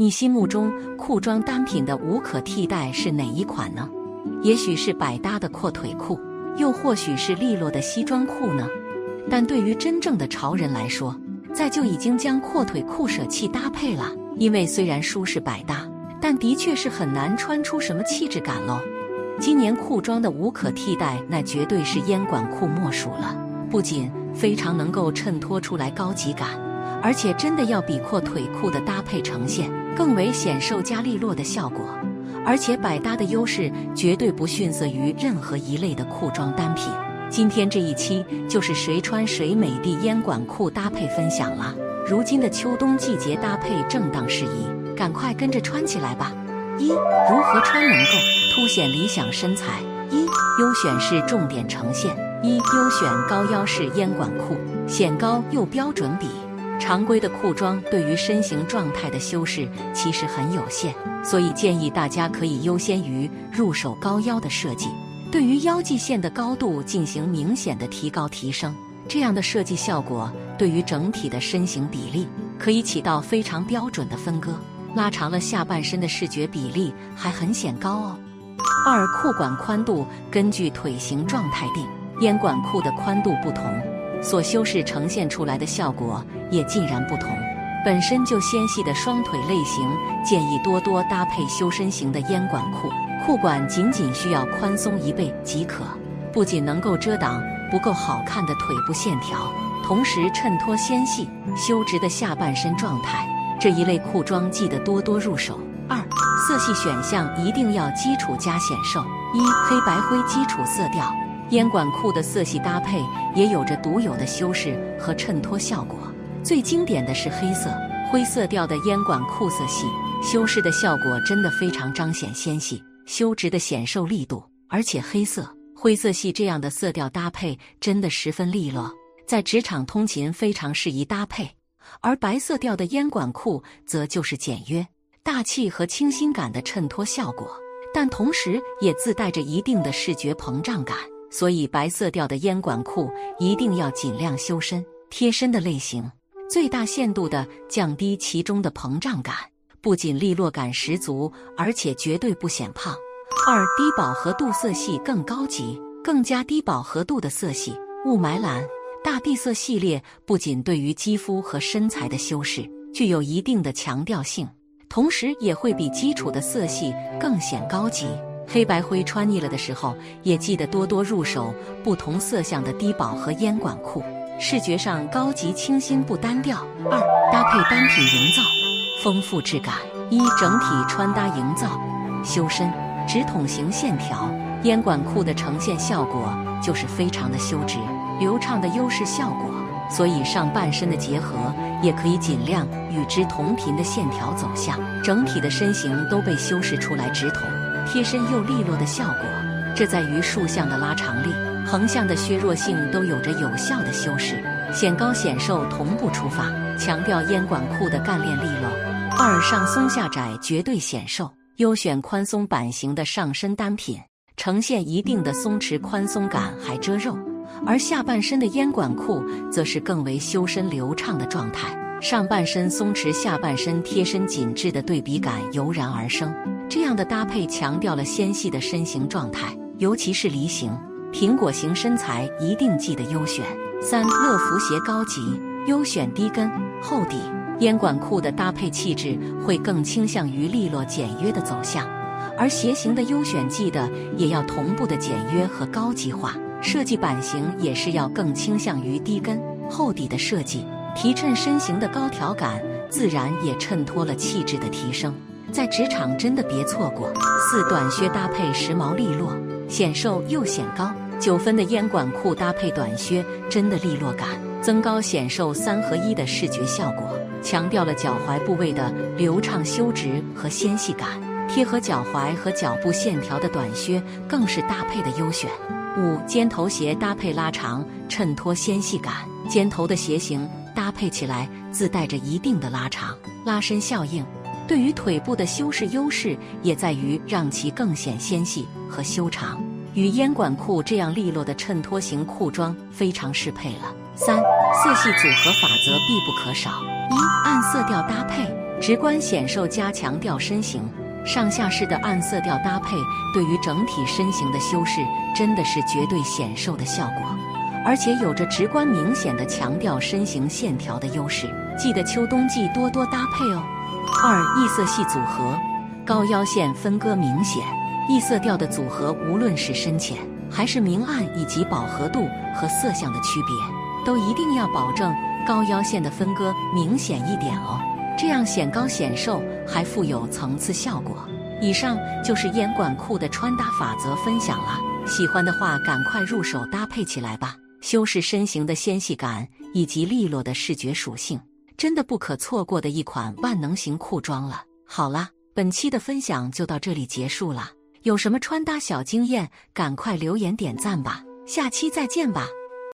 你心目中裤装单品的无可替代是哪一款呢？也许是百搭的阔腿裤，又或许是利落的西装裤呢？但对于真正的潮人来说，在就已经将阔腿裤舍弃搭配了。因为虽然舒适百搭，但的确是很难穿出什么气质感喽。今年裤装的无可替代，那绝对是烟管裤莫属了。不仅非常能够衬托出来高级感，而且真的要比阔腿裤的搭配呈现更为显瘦加利落的效果。而且百搭的优势绝对不逊色于任何一类的裤装单品。今天这一期就是谁穿谁美的烟管裤搭配分享了。如今的秋冬季节搭配正当适宜，赶快跟着穿起来吧！一、如何穿能够凸显理想身材？一、优选式重点呈现。一、优选高腰式烟管裤，显高又标准比。常规的裤装对于身形状态的修饰其实很有限，所以建议大家可以优先于入手高腰的设计，对于腰际线的高度进行明显的提高提升。这样的设计效果，对于整体的身形比例可以起到非常标准的分割，拉长了下半身的视觉比例，还很显高哦。二裤管宽度根据腿型状态定，烟管裤的宽度不同，所修饰呈现出来的效果也尽然不同。本身就纤细的双腿类型，建议多多搭配修身型的烟管裤，裤管仅仅需要宽松一倍即可，不仅能够遮挡。不够好看的腿部线条，同时衬托纤细修直的下半身状态，这一类裤装记得多多入手。二、色系选项一定要基础加显瘦。一、黑白灰基础色调，烟管裤的色系搭配也有着独有的修饰和衬托效果。最经典的是黑色、灰色调的烟管裤色系，修饰的效果真的非常彰显纤细修直的显瘦力度，而且黑色。灰色系这样的色调搭配真的十分利落，在职场通勤非常适宜搭配。而白色调的烟管裤则就是简约、大气和清新感的衬托效果，但同时也自带着一定的视觉膨胀感。所以白色调的烟管裤一定要尽量修身、贴身的类型，最大限度的降低其中的膨胀感，不仅利落感十足，而且绝对不显胖。二低饱和度色系更高级，更加低饱和度的色系，雾霾蓝、大地色系列不仅对于肌肤和身材的修饰具有一定的强调性，同时也会比基础的色系更显高级。黑白灰穿腻了的时候，也记得多多入手不同色相的低饱和烟管裤，视觉上高级清新不单调。二搭配单品营造丰富质感，一整体穿搭营造修身。直筒型线条，烟管裤的呈现效果就是非常的修直、流畅的优势效果，所以上半身的结合也可以尽量与之同频的线条走向，整体的身形都被修饰出来直筒、贴身又利落的效果。这在于竖向的拉长力、横向的削弱性都有着有效的修饰，显高显瘦同步出发，强调烟管裤的干练利落。二上松下窄，绝对显瘦。优选宽松版型的上身单品，呈现一定的松弛宽松感，还遮肉；而下半身的烟管裤则是更为修身流畅的状态。上半身松弛，下半身贴身紧致的对比感油然而生。这样的搭配强调了纤细的身形状态，尤其是梨形、苹果型身材一定记得优选。三乐福鞋高级，优选低跟厚底。烟管裤的搭配气质会更倾向于利落简约的走向，而鞋型的优选记得也要同步的简约和高级化。设计版型也是要更倾向于低跟厚底的设计，提衬身形的高挑感，自然也衬托了气质的提升。在职场真的别错过。四短靴搭配时髦利落，显瘦又显高。九分的烟管裤搭配短靴，真的利落感，增高显瘦三合一的视觉效果。强调了脚踝部位的流畅修直和纤细感。贴合脚踝和脚部线条的短靴更是搭配的优选。五尖头鞋搭配拉长，衬托纤细感。尖头的鞋型搭配起来自带着一定的拉长、拉伸效应。对于腿部的修饰优势也在于让其更显纤细和修长，与烟管裤这样利落的衬托型裤装非常适配了。三色系组合法则必不可少：一暗色调搭配，直观显瘦加强调身形。上下式的暗色调搭配，对于整体身形的修饰，真的是绝对显瘦的效果，而且有着直观明显的强调身形线条的优势。记得秋冬季多多搭配哦。二异色系组合，高腰线分割明显。异色调的组合，无论是深浅还是明暗，以及饱和度和色相的区别，都一定要保证高腰线的分割明显一点哦。这样显高显瘦，还富有层次效果。以上就是烟管裤的穿搭法则分享了，喜欢的话赶快入手搭配起来吧。修饰身形的纤细感以及利落的视觉属性，真的不可错过的一款万能型裤装了。好了，本期的分享就到这里结束了。有什么穿搭小经验，赶快留言点赞吧。下期再见吧。